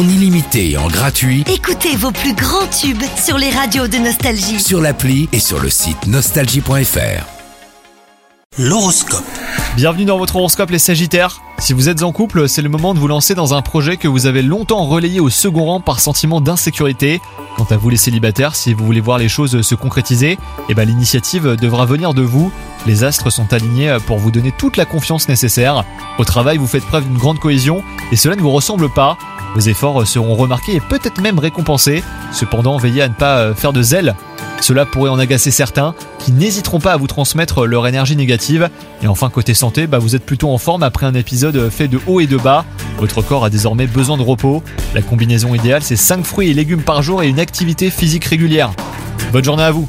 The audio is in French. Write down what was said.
en illimité et en gratuit Écoutez vos plus grands tubes sur les radios de Nostalgie. sur l'appli et sur le site nostalgie.fr. L'horoscope. Bienvenue dans votre horoscope les Sagittaires. Si vous êtes en couple, c'est le moment de vous lancer dans un projet que vous avez longtemps relayé au second rang par sentiment d'insécurité. Quant à vous les célibataires, si vous voulez voir les choses se concrétiser, eh ben l'initiative devra venir de vous. Les astres sont alignés pour vous donner toute la confiance nécessaire. Au travail, vous faites preuve d'une grande cohésion et cela ne vous ressemble pas. Vos efforts seront remarqués et peut-être même récompensés. Cependant, veillez à ne pas euh, faire de zèle. Cela pourrait en agacer certains qui n'hésiteront pas à vous transmettre leur énergie négative. Et enfin, côté santé, bah, vous êtes plutôt en forme après un épisode fait de haut et de bas. Votre corps a désormais besoin de repos. La combinaison idéale, c'est 5 fruits et légumes par jour et une activité physique régulière. Bonne journée à vous